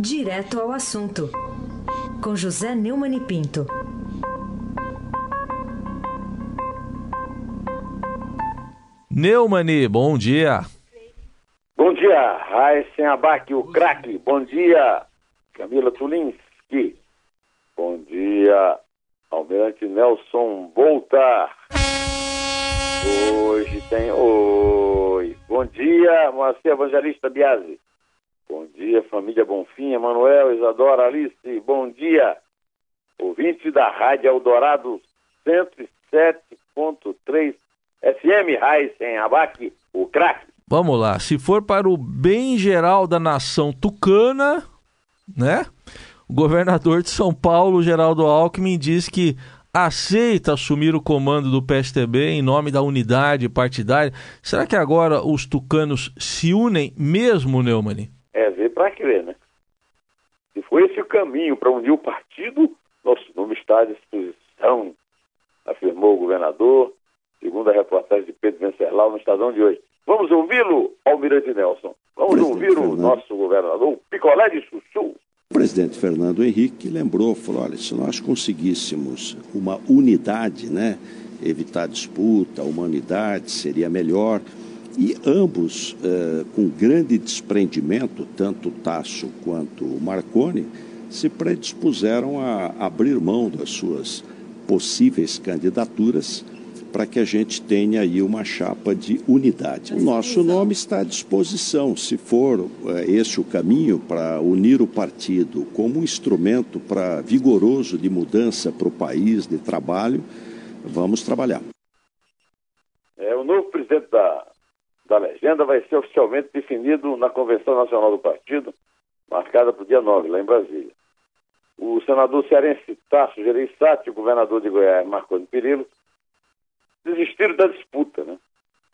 Direto ao assunto, com José Neumann e Pinto. Neumani, bom dia. Bom dia, Raíssen Abac, o craque. Bom dia, Camila Tulinski. Bom dia, Almirante Nelson Volta. Hoje tem oi. Bom dia, Moacir Evangelista Biasi. Bom dia, família Bonfim, Emanuel, Isadora, Alice. Bom dia, ouvinte da Rádio Eldorado 107.3 FM, Raíssen Abac, o craque. Vamos lá, se for para o bem geral da nação tucana, né? O governador de São Paulo, Geraldo Alckmin, diz que aceita assumir o comando do PSTB em nome da unidade partidária. Será que agora os tucanos se unem mesmo, Neumann? Para crer, né? Se foi esse o caminho para unir o partido, nosso nome está à disposição, afirmou o governador, segundo a reportagem de Pedro Venceslau no Estadão de hoje. Vamos ouvi-lo, Almirante Nelson. Vamos Presidente ouvir o Fernando. nosso governador, o Picolé de Chuchu. O presidente Fernando Henrique lembrou, falou, olha, se nós conseguíssemos uma unidade, né, evitar disputa, humanidade, seria melhor. E ambos, eh, com grande desprendimento, tanto Tasso quanto Marconi, se predispuseram a abrir mão das suas possíveis candidaturas para que a gente tenha aí uma chapa de unidade. O nosso nome está à disposição, se for é, esse o caminho para unir o partido como um instrumento para vigoroso de mudança para o país, de trabalho, vamos trabalhar. É, o novo presidente da, da legenda vai ser oficialmente definido na Convenção Nacional do Partido, marcada para o dia 9, lá em Brasília. O senador cearense Tasso Gereissati, o governador de Goiás, Marconi Perillo, desistiram da disputa, né?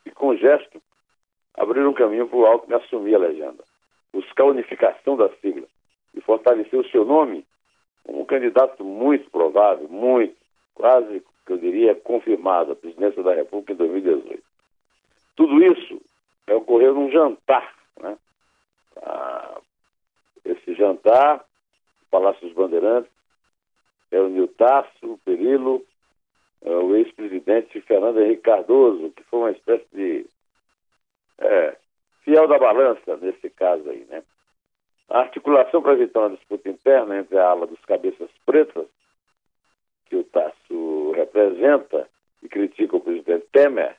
E com gesto abriram um caminho para o Alckmin assumir a legenda, buscar a unificação da sigla e fortalecer o seu nome como um candidato muito provável, muito, quase que eu diria confirmado à presidência da República em 2018. Tudo isso é, ocorreu num jantar, né? Ah, esse jantar, Palácio dos Bandeirantes, reuniu Tasso, Perilo, é, o ex-presidente Fernando Henrique Cardoso, que foi uma espécie de é, fiel da balança nesse caso aí, né? A articulação para evitar uma disputa interna entre a ala dos cabeças pretas, que o Tasso representa e critica o presidente Temer,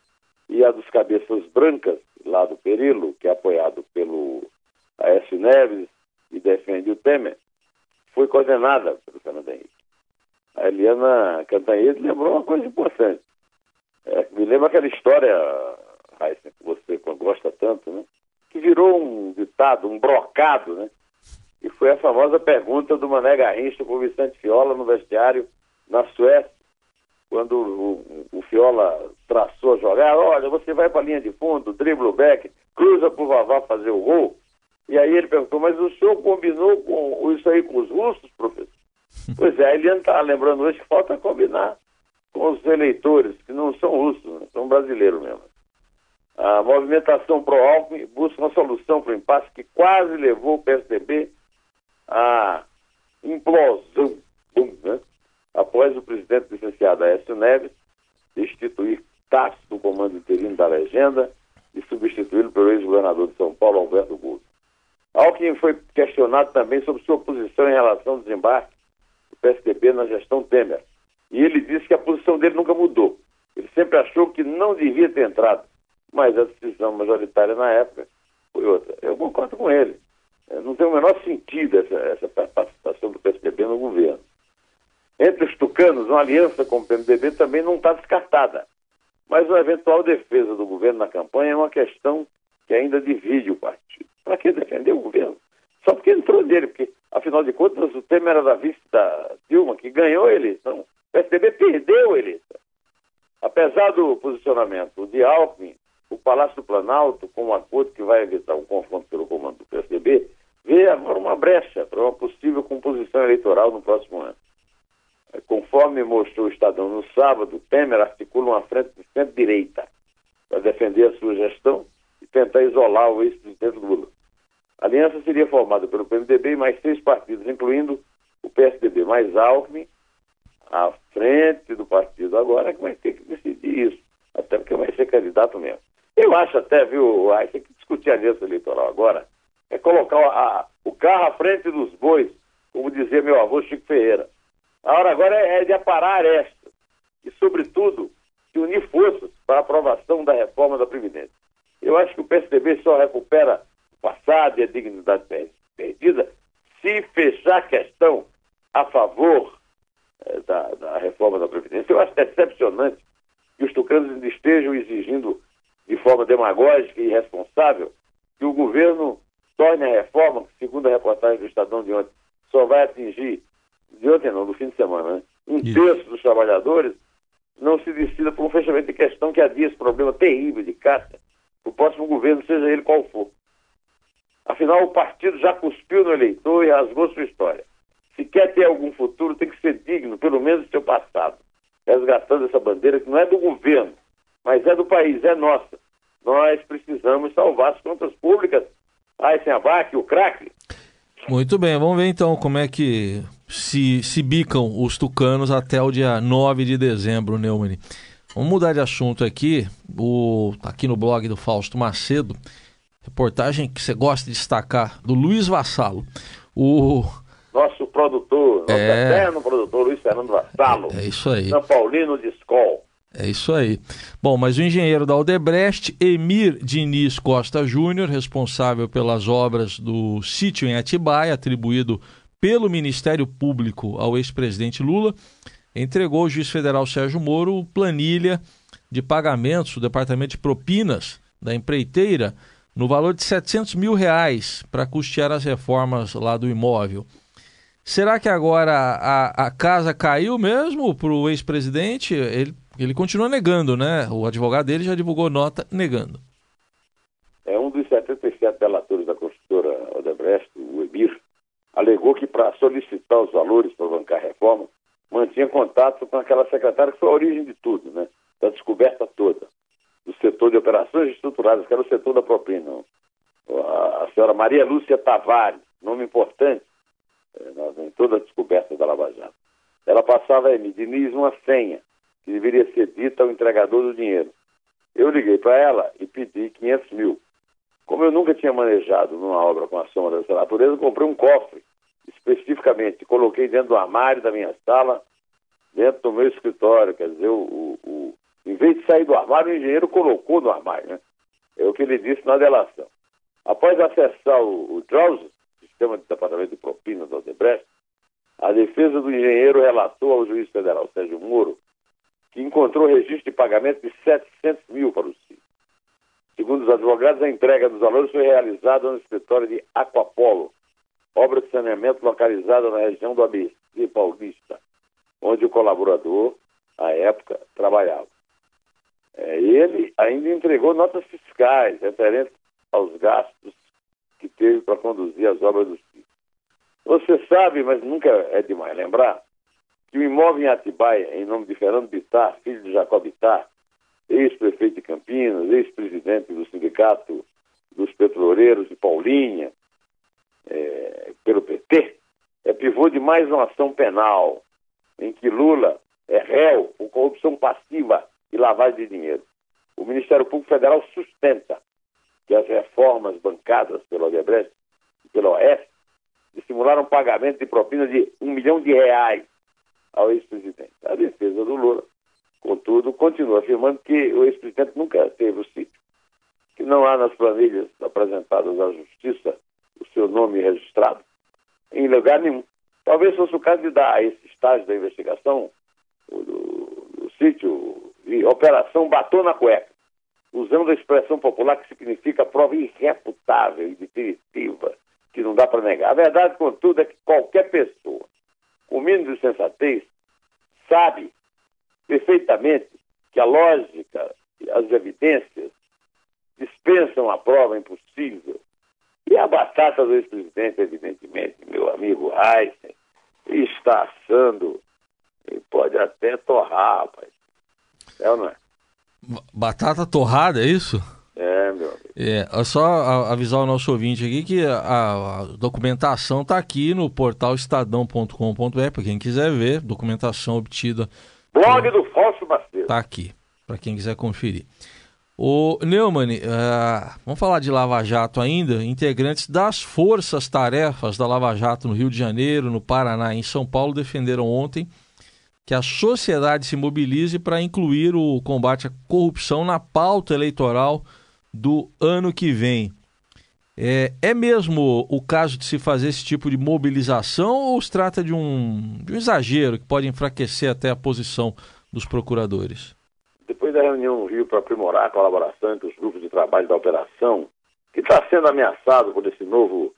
e a dos cabeças brancas, lá do Perilo, que é apoiado pelo Aécio Neves e defende o Temer, foi coordenada pelo Fernando Henrique a Eliana Cantanhede lembrou uma coisa importante. É, me lembra aquela história, Raíssa, que você gosta tanto, né? Que virou um ditado, um brocado, né? E foi a famosa pergunta do Mané Garrincha para o Vicente Fiola no vestiário na Suécia, quando o, o, Fiola traçou a jogada, olha, você vai para a linha de fundo, dribla o back, cruza para o Vavá fazer o gol. E aí ele perguntou, mas o senhor combinou com isso aí com os russos, professor? Pois é, ele está lembrando hoje que falta combinar com os eleitores, que não são russos, né? são brasileiros mesmo. A movimentação pró-Alckmin busca uma solução para o impasse que quase levou o PSDB à implosão, né? Após o presidente licenciado Aécio Neves destituir Tasso do comando interino da legenda e substituí-lo pelo ex-governador de São Paulo, Alberto Gouveia. Alckmin foi questionado também sobre sua posição em relação ao desembarque PSDB na gestão Temer. E ele disse que a posição dele nunca mudou. Ele sempre achou que não devia ter entrado, mas a decisão majoritária na época foi outra. Eu concordo com ele. Não tem o menor sentido essa, essa participação do PSDB no governo. Entre os tucanos, uma aliança com o PMDB também não está descartada. Mas uma eventual defesa do governo na campanha é uma questão que ainda divide o partido. Para que defender o governo? Só porque entrou nele, porque Afinal de contas, o Temer era da vice da Dilma, que ganhou a eleição. O PSDB perdeu a eleição. Apesar do posicionamento de Alckmin, o Palácio do Planalto, com um acordo que vai evitar um confronto pelo comando do PSDB, vê agora uma brecha para uma possível composição eleitoral no próximo ano. É, conforme mostrou o Estadão no sábado, Temer articula uma frente de centro-direita para defender a sua gestão e tentar isolar o ex-presidente Lula. A aliança seria formada pelo PMDB e mais seis partidos, incluindo o PSDB, mais Alckmin, à frente do partido agora, que vai ter que decidir isso, até porque vai ser candidato mesmo. Eu acho até, viu, aí tem que discutir a aliança eleitoral agora, é colocar a, o carro à frente dos bois, como dizia meu avô Chico Ferreira. A hora agora é, é de aparar esta e, sobretudo, de unir forças para a aprovação da reforma da Previdência. Eu acho que o PSDB só recupera o passado e a dignidade perdida se fechar a questão a favor eh, da, da, reforma da Previdência. Eu acho decepcionante que os tucanos ainda estejam exigindo de forma demagógica e irresponsável que o governo torne a reforma, que, segundo a reportagem do Estadão de ontem, só vai atingir, de ontem não, no fim de semana, né? um Isso. terço dos trabalhadores, não se decida por um fechamento de questão que adia esse problema terrível de caixa o próximo governo, seja ele qual for. Afinal, o partido já cuspiu no eleitor e rasgou sua história. Se quer ter algum futuro, tem que ser digno, pelo menos do seu passado. Resgatando essa bandeira que não é do governo, mas é do país, é nossa. Nós precisamos salvar as contas públicas. Ah, sem abaque, o craque. Muito bem, vamos ver então como é que se, se bicam os tucanos até o dia 9 de dezembro, Neumann. Vamos mudar de assunto aqui. O, tá aqui no blog do Fausto Macedo, reportagem que você gosta de destacar, do Luiz Vassalo. O... Nosso produtor, nosso é... eterno produtor, Luiz Fernando Vassalo. É, isso aí. São Paulino de Escol. É isso aí. Bom, mas o engenheiro da Aldebrecht, Emir Diniz Costa Júnior, responsável pelas obras do sítio em Atibaia, atribuído pelo Ministério Público ao ex-presidente Lula, entregou ao juiz federal Sérgio Moro planilha de pagamentos do Departamento de Propinas da empreiteira no valor de 700 mil reais para custear as reformas lá do imóvel. Será que agora a, a casa caiu mesmo para o ex-presidente? Ele, ele continua negando, né? O advogado dele já divulgou nota negando. É um dos 77 delatores da construtora Odebrecht, o Emir, alegou que para solicitar os valores para bancar a reforma, mantinha contato com aquela secretária que foi a origem de tudo, né? Da descoberta toda, do setor de operações estruturadas, que era o setor da propina. A, senhora Maria Lúcia Tavares, nome importante é, em toda a descoberta da Lava Jato. Ela passava a. Diniz uma senha que deveria ser dita ao entregador do dinheiro. Eu liguei para ela e pedi 500 mil. Como eu nunca tinha manejado numa obra com a sombra dessa natureza, comprei um cofre especificamente, coloquei dentro do armário da minha sala, dentro do meu escritório, quer dizer, o, o, o em vez de sair do armário, o engenheiro colocou no armário, né? É o que ele disse na delação. Após acessar o, o Sistema de Departamento de Propinas do Odebrecht, a defesa do engenheiro relatou ao juiz federal Sérgio Moro que encontrou registro de pagamento de 700 mil para o. Segundo os advogados, a entrega dos valores foi realizada no escritório de Aquapolo, obra de saneamento localizada na região do ABC Paulista, onde o colaborador, à época, trabalhava. É, ele ainda entregou notas fiscais referentes aos gastos que teve para conduzir as obras do sítio. Você sabe, mas nunca é demais lembrar, que o imóvel em Atibaia, em nome de Fernando Bittar, filho de Jacob Bittar, ex-prefeito de Campinas, ex-presidente do Sindicato dos Petroleiros de Paulinha, é, pelo PT, é pivô de mais uma ação penal, em que Lula é réu por corrupção passiva e lavagem de dinheiro. O Ministério Público Federal sustenta que as reformas bancadas pelo Odebrecht e pela OS estimularam pagamento de propina de um milhão de reais ao ex-presidente. A defesa do Lula, contudo, continua afirmando que o ex-presidente nunca teve o sítio, que não há nas planilhas apresentadas à Justiça o seu nome registrado em lugar nenhum. Talvez fosse o caso de dar a esse estágio da investigação, do, do sítio, de Operação Batou na Cueca, usando a expressão popular que significa prova irrefutável e definitiva, que não dá para negar. A verdade, contudo, é que qualquer pessoa, com mínimo de sensatez, sabe perfeitamente que a lógica, as evidências dispensam a prova impossível e a batata do ex-presidente, evidentemente, meu amigo Einstein, está assando e pode até torrar, rapaz. É ou não é? Batata torrada, é isso? É, meu amigo. É, só avisar o nosso ouvinte aqui que a, a documentação está aqui no portal estadão.com.br, para quem quiser ver, documentação obtida. Blog do Fausto Macedo. Está aqui, para quem quiser conferir. O Neumann, uh, vamos falar de Lava Jato ainda. Integrantes das forças-tarefas da Lava Jato no Rio de Janeiro, no Paraná e em São Paulo defenderam ontem que a sociedade se mobilize para incluir o combate à corrupção na pauta eleitoral do ano que vem. É, é mesmo o caso de se fazer esse tipo de mobilização ou se trata de um, de um exagero que pode enfraquecer até a posição dos procuradores? Depois da reunião no Rio para aprimorar a colaboração entre os grupos de trabalho da operação, que está sendo ameaçado por esse novo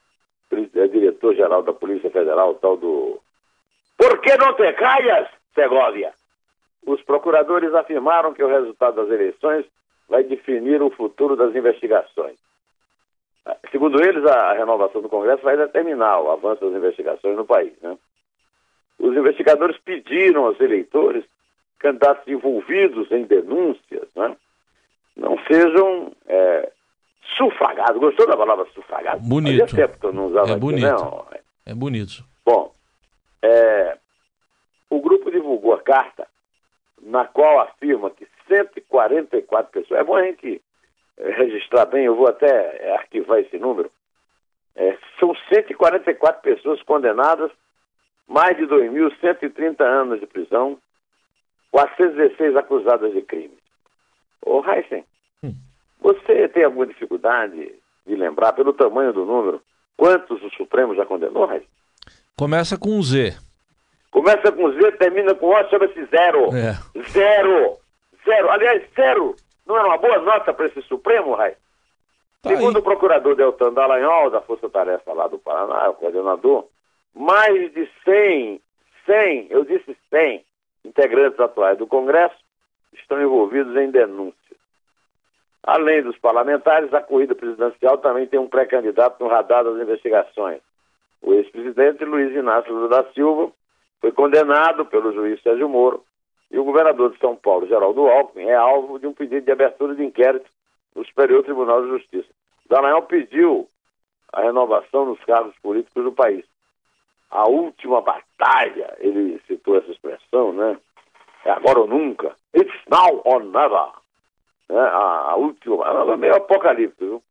é, diretor-geral da Polícia Federal, tal do. Por que não te caias, Segovia? Os procuradores afirmaram que o resultado das eleições vai definir o futuro das investigações. Segundo eles, a renovação do Congresso vai determinar o avanço das investigações no país. Né? Os investigadores pediram aos eleitores, candidatos envolvidos em denúncias, né? não sejam é, sufragados. Gostou da palavra sufragado? Bonito. Fazia tempo que eu não usava é aqui, bonito. Não. É bonito. Bom, é, o grupo divulgou a carta na qual afirma que 144 pessoas. É bom a gente eh, registrar bem, eu vou até eh, arquivar esse número. É, são 144 pessoas condenadas, mais de 2.130 anos de prisão, 416 acusadas de crime. Ô, Heisen, hum. você tem alguma dificuldade de lembrar, pelo tamanho do número, quantos o Supremo já condenou, Heisen? Começa com um Z. Começa com Z, termina com O, chama-se zero. É. Zero. Zero. Aliás, zero. Não é uma boa nota para esse Supremo, Rai? Tá Segundo aí. o procurador Deltan Dallagnol, da Força Tarefa lá do Paraná, o coordenador, mais de 100, 100, eu disse 100, integrantes atuais do Congresso estão envolvidos em denúncias. Além dos parlamentares, a corrida presidencial também tem um pré-candidato no radar das investigações. O ex-presidente Luiz Inácio Lula da Silva foi condenado pelo juiz Sérgio Moro e o governador de São Paulo, Geraldo Alckmin, é alvo de um pedido de abertura de inquérito no Superior Tribunal de Justiça. Dallagnol pediu a renovação dos cargos políticos do país. A última batalha, ele citou essa expressão, né? É agora ou nunca. It's now or never. Né? A, a última, é meio apocalipse, viu?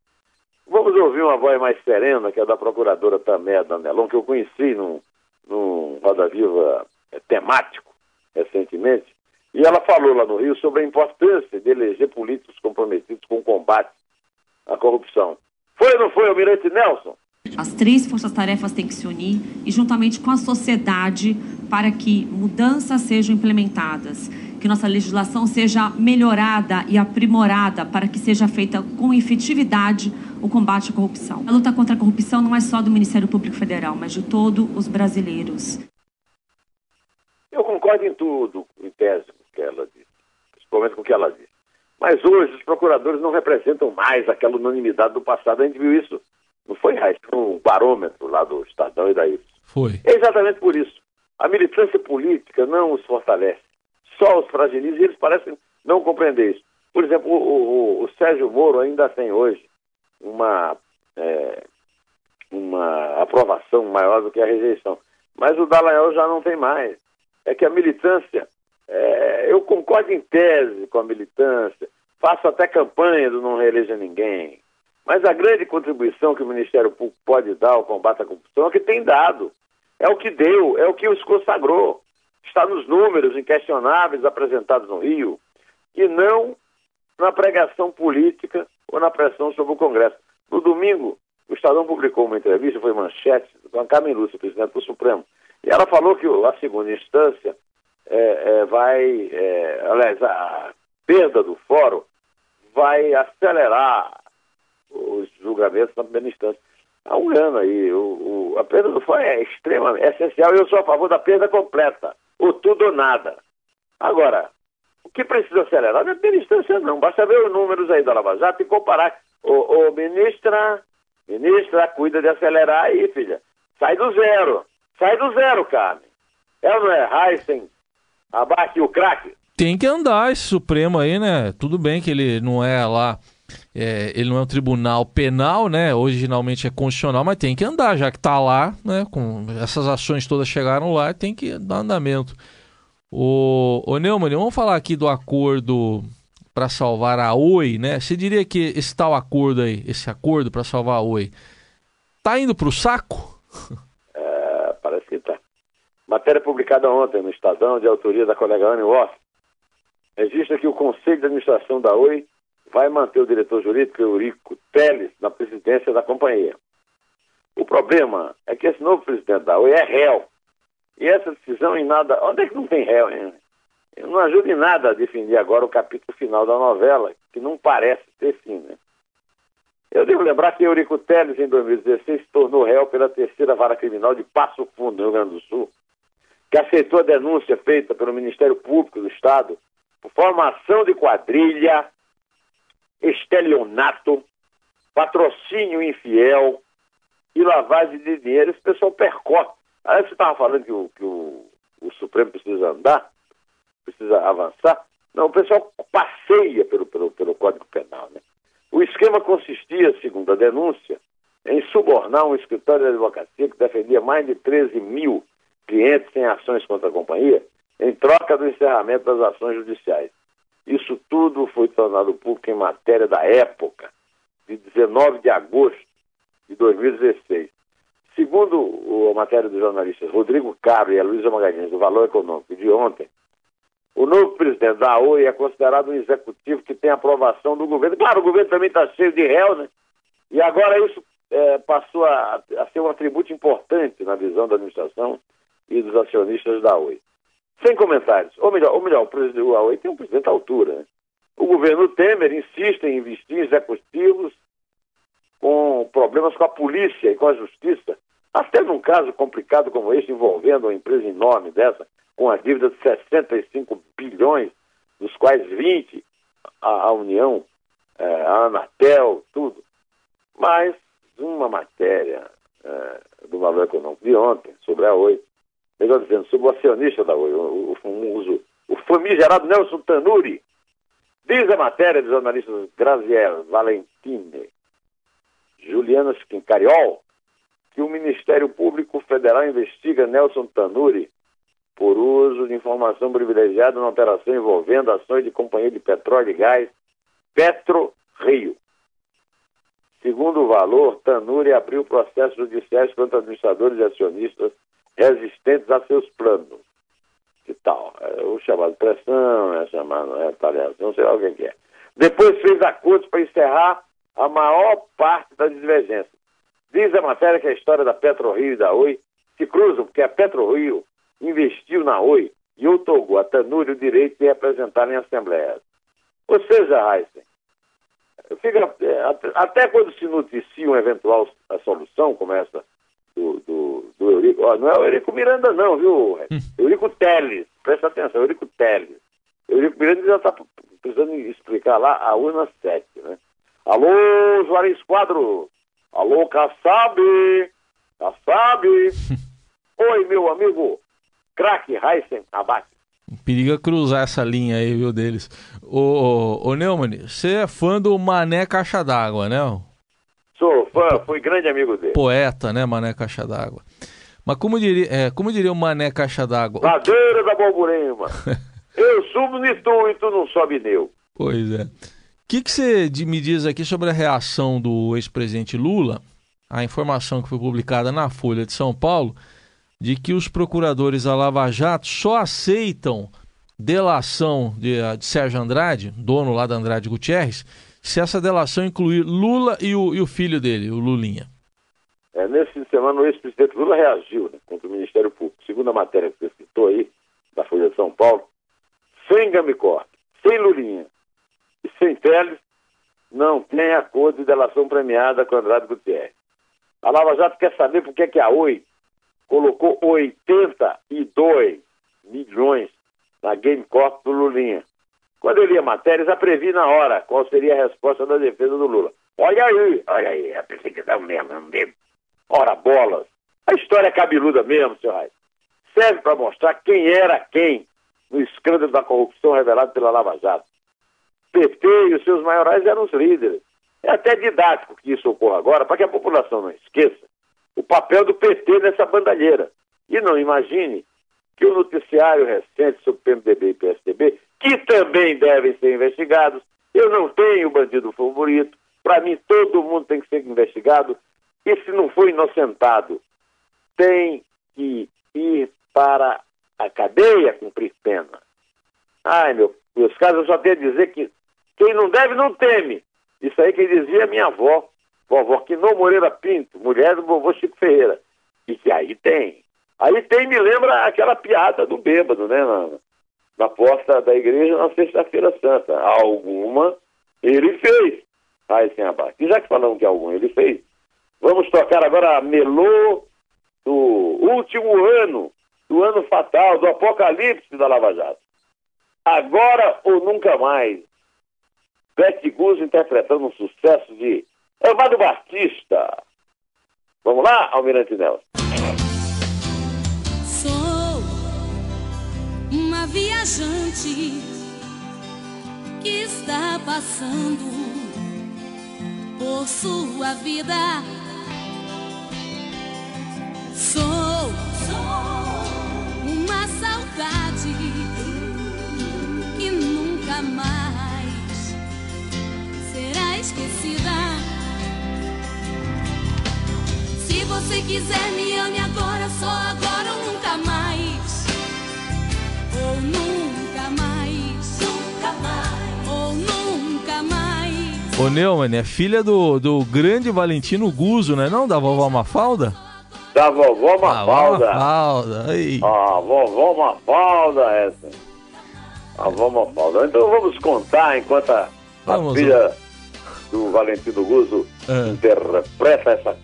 Vamos ouvir uma voz mais serena, que é da procuradora Tamé Danelon, que eu conheci num, num Roda Viva é, temático recentemente, e ela falou lá no Rio sobre a importância de eleger políticos comprometidos com o combate à corrupção. Foi ou não foi, Almirante Nelson? As três forças-tarefas têm que se unir e, juntamente com a sociedade, para que mudanças sejam implementadas, que nossa legislação seja melhorada e aprimorada para que seja feita com efetividade o combate à corrupção. A luta contra a corrupção não é só do Ministério Público Federal, mas de todos os brasileiros. Eu concordo em tudo, em tese, com o que ela disse, principalmente com o que ela disse. Mas hoje os procuradores não representam mais aquela unanimidade do passado. A gente viu isso, não foi, Raiz? Um barômetro lá do Estadão e daí. Foi. É exatamente por isso. A militância política não os fortalece, só os fragiliza e eles parecem não compreender isso. Por exemplo, o, o, o Sérgio Moro ainda tem hoje uma, é, uma aprovação maior do que a rejeição. Mas o Dallagnol já não tem mais. É que a militância, é, eu concordo em tese com a militância, faço até campanha do não reeleja ninguém. Mas a grande contribuição que o Ministério Público pode dar ao combate à corrupção é que tem dado. É o que deu, é o que os consagrou. Está nos números inquestionáveis apresentados no Rio, e não na pregação política ou na pressão sobre o Congresso. No domingo, o Estadão publicou uma entrevista, foi manchete, com a Carmen Lúcia, presidente do Supremo, e ela falou que a segunda instância é, é, vai, é, aliás, a perda do fórum vai acelerar os julgamentos na primeira instância. Há um ano aí, o, o, a perda do fórum é extremamente é essencial e eu sou a favor da perda completa, o tudo ou nada. Agora, o que precisa acelerar não é primeira instância, não. Basta ver os números aí da Lava Jato e comparar. Ô ministra, ministra, cuida de acelerar aí, filha. Sai do zero. Sai do zero, Carmen. É ou não é? Heisen, abate o craque. Tem que andar esse Supremo aí, né? Tudo bem que ele não é lá é, ele não é um tribunal penal, né? Originalmente é constitucional, mas tem que andar, já que está lá, né? Com essas ações todas chegaram lá, tem que dar andamento. O, o Neumann, vamos falar aqui do acordo para salvar a Oi, né? Você diria que esse tal acordo aí, esse acordo para salvar a Oi, tá indo para o saco? É, parece que tá. Matéria publicada ontem no Estadão, de autoria da colega Anne Woff, registra que o Conselho de Administração da Oi vai manter o diretor jurídico Eurico Teles na presidência da companhia. O problema é que esse novo presidente da Oi é réu. E essa decisão em nada. Onde é que não tem réu, hein? Não ajuda em nada a definir agora o capítulo final da novela, que não parece ter fim, né? Eu devo lembrar que Eurico Teles, em 2016, se tornou réu pela terceira vara criminal de Passo Fundo, no Rio Grande do Sul, que aceitou a denúncia feita pelo Ministério Público do Estado por formação de quadrilha estelionato, patrocínio infiel e lavagem de dinheiro. Esse pessoal percorre. Aí você estava falando que, o, que o, o Supremo precisa andar, precisa avançar. Não, o pessoal passeia pelo, pelo, pelo Código Penal. Né? O esquema consistia, segundo a denúncia, em subornar um escritório de advocacia que defendia mais de 13 mil clientes em ações contra a companhia, em troca do encerramento das ações judiciais. Isso tudo foi tornado público em matéria da época, de 19 de agosto de 2016. Segundo a matéria dos jornalistas Rodrigo Caro e a Luísa Magalhães, do Valor Econômico de ontem, o novo presidente da OI é considerado um executivo que tem aprovação do governo. Claro, o governo também está cheio de réu, né? E agora isso é, passou a, a, ser um atributo importante na visão da administração e dos acionistas da OI. Sem comentários. Ou melhor, ou melhor o presidente do Huawei tem um presidente à altura. Né? O governo Temer insiste em investir em executivos com problemas com a polícia e com a justiça. Até num caso complicado como este, envolvendo uma empresa enorme dessa, com a dívida de 65 bilhões, dos quais 20 a, a União, é, a Anatel, tudo. Mas uma matéria é, do Valor Econômico de ontem, sobre a Oi, melhor dizendo, sobre o acionista da Oi, o, o, o famigerado Nelson Tanuri. Diz a matéria dos jornalistas Graziel Valentine, Juliana Skincariol, que o Ministério Público Federal investiga Nelson Tanuri por uso de informação privilegiada na operação envolvendo ações de companhia de petróleo e gás Petro Rio. Segundo o valor, Tanuri abriu processos judiciais contra administradores e acionistas resistentes a seus planos. Que tal? É o chamado pressão, é chamado retaliação, sei lá o que é. Depois fez acordos para encerrar a maior parte das divergências. Diz a matéria que a história da PetroRio e da Oi se cruzam, porque a PetroRio investiu na Oi e otorgou a Tanuri o direito de representar em assembleias. Ou seja, Heisen, fica, é, até quando se noticia uma eventual solução, como essa do, do, do Eurico. Ó, não é o Eurico Miranda, não, viu? Hum. Eurico Teles. Presta atenção, Eurico Teles. Eurico Miranda já está precisando explicar lá a urna 7, né? Alô, Juarez Quadro. Alô, Kassab. Kassab. Oi, meu amigo. Crack Heisen Abate. Periga cruzar essa linha aí, viu, deles. Ô, ô, ô Neumann, você é fã do Mané Caixa d'Água, né? Sou fã, fui grande amigo dele. Poeta, né, Mané Caixa d'Água. Mas como diria, é, como diria o Mané Caixa d'Água? Ladeira da Borborema. eu subo de tu e tu não sobe neu. Pois é. O que, que você me diz aqui sobre a reação do ex-presidente Lula? A informação que foi publicada na Folha de São Paulo de que os procuradores da Lava Jato só aceitam delação de, de Sérgio Andrade, dono lá da Andrade Gutierrez, se essa delação incluir Lula e o, e o filho dele, o Lulinha. É, nesse fim de semana, o ex-presidente Lula reagiu né, contra o Ministério Público. Segundo a matéria que você citou aí, da Folha de São Paulo, sem Gamicor, sem Lulinha e sem Teles, não tem acordo de delação premiada com Andrade Gutierrez. A Lava Jato quer saber por que, é que a Oi colocou 82 milhões na Game Corp do Lulinha. Quando eu li a matéria, já previ na hora qual seria a resposta da defesa do Lula. Olha aí, olha aí, a perseguição mesmo, mesmo. Ora, bolas. A história é cabeluda mesmo, senhor Reis. Serve para mostrar quem era quem no escândalo da corrupção revelado pela Lava Jato. PT e os seus maiorais eram os líderes. É até didático que isso ocorra agora, para que a população não esqueça o papel do PT nessa bandalheira. E não imagine que o noticiário recente sobre PMDB e PSDB, que também devem ser investigados, eu não tenho bandido favorito, para mim todo mundo tem que ser investigado, e se não for inocentado, tem que ir para a cadeia cumprir pena. Ai, meu, meus casos eu só tenho a dizer que quem não deve não teme. Isso aí que dizia minha avó, vovó Quinô Moreira Pinto, mulher do vovô Chico Ferreira. E que aí tem. Aí tem, me lembra aquela piada do bêbado, né? Na, na porta da igreja na sexta-feira santa. Alguma ele fez. Aí sem abate. E já que falamos que algum ele fez, vamos tocar agora a melô do último ano, do ano fatal, do apocalipse da Lava Jato. Agora ou nunca mais. Bete Guzzo interpretando um sucesso de Amado Batista. Vamos lá, Almirante Nelson. Viajante que está passando por sua vida. Sou, sou uma saudade que nunca mais será esquecida. Se você quiser, me ame agora, só agora Ô Neumann, é filha do, do grande Valentino Guzzo, né? Não, da vovó Mafalda? Da vovó Mafalda. Mafalda, aí. A vovó Mafalda, essa. A vovó Mafalda. Então vamos contar enquanto a, a Vamos. filha do Valentino Guzzo É. interpreta essa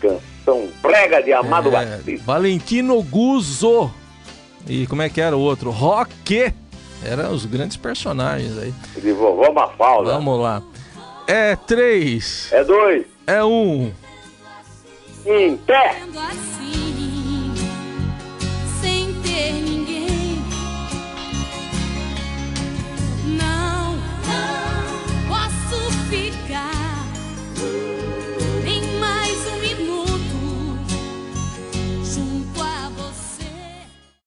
canção brega de Amado É, Batista. Valentino Guzzo. E como é que era o outro? Roque. Eram os grandes personagens aí. De vovó Mafalda. Vamos lá. É três, É dois. é um. Em pé.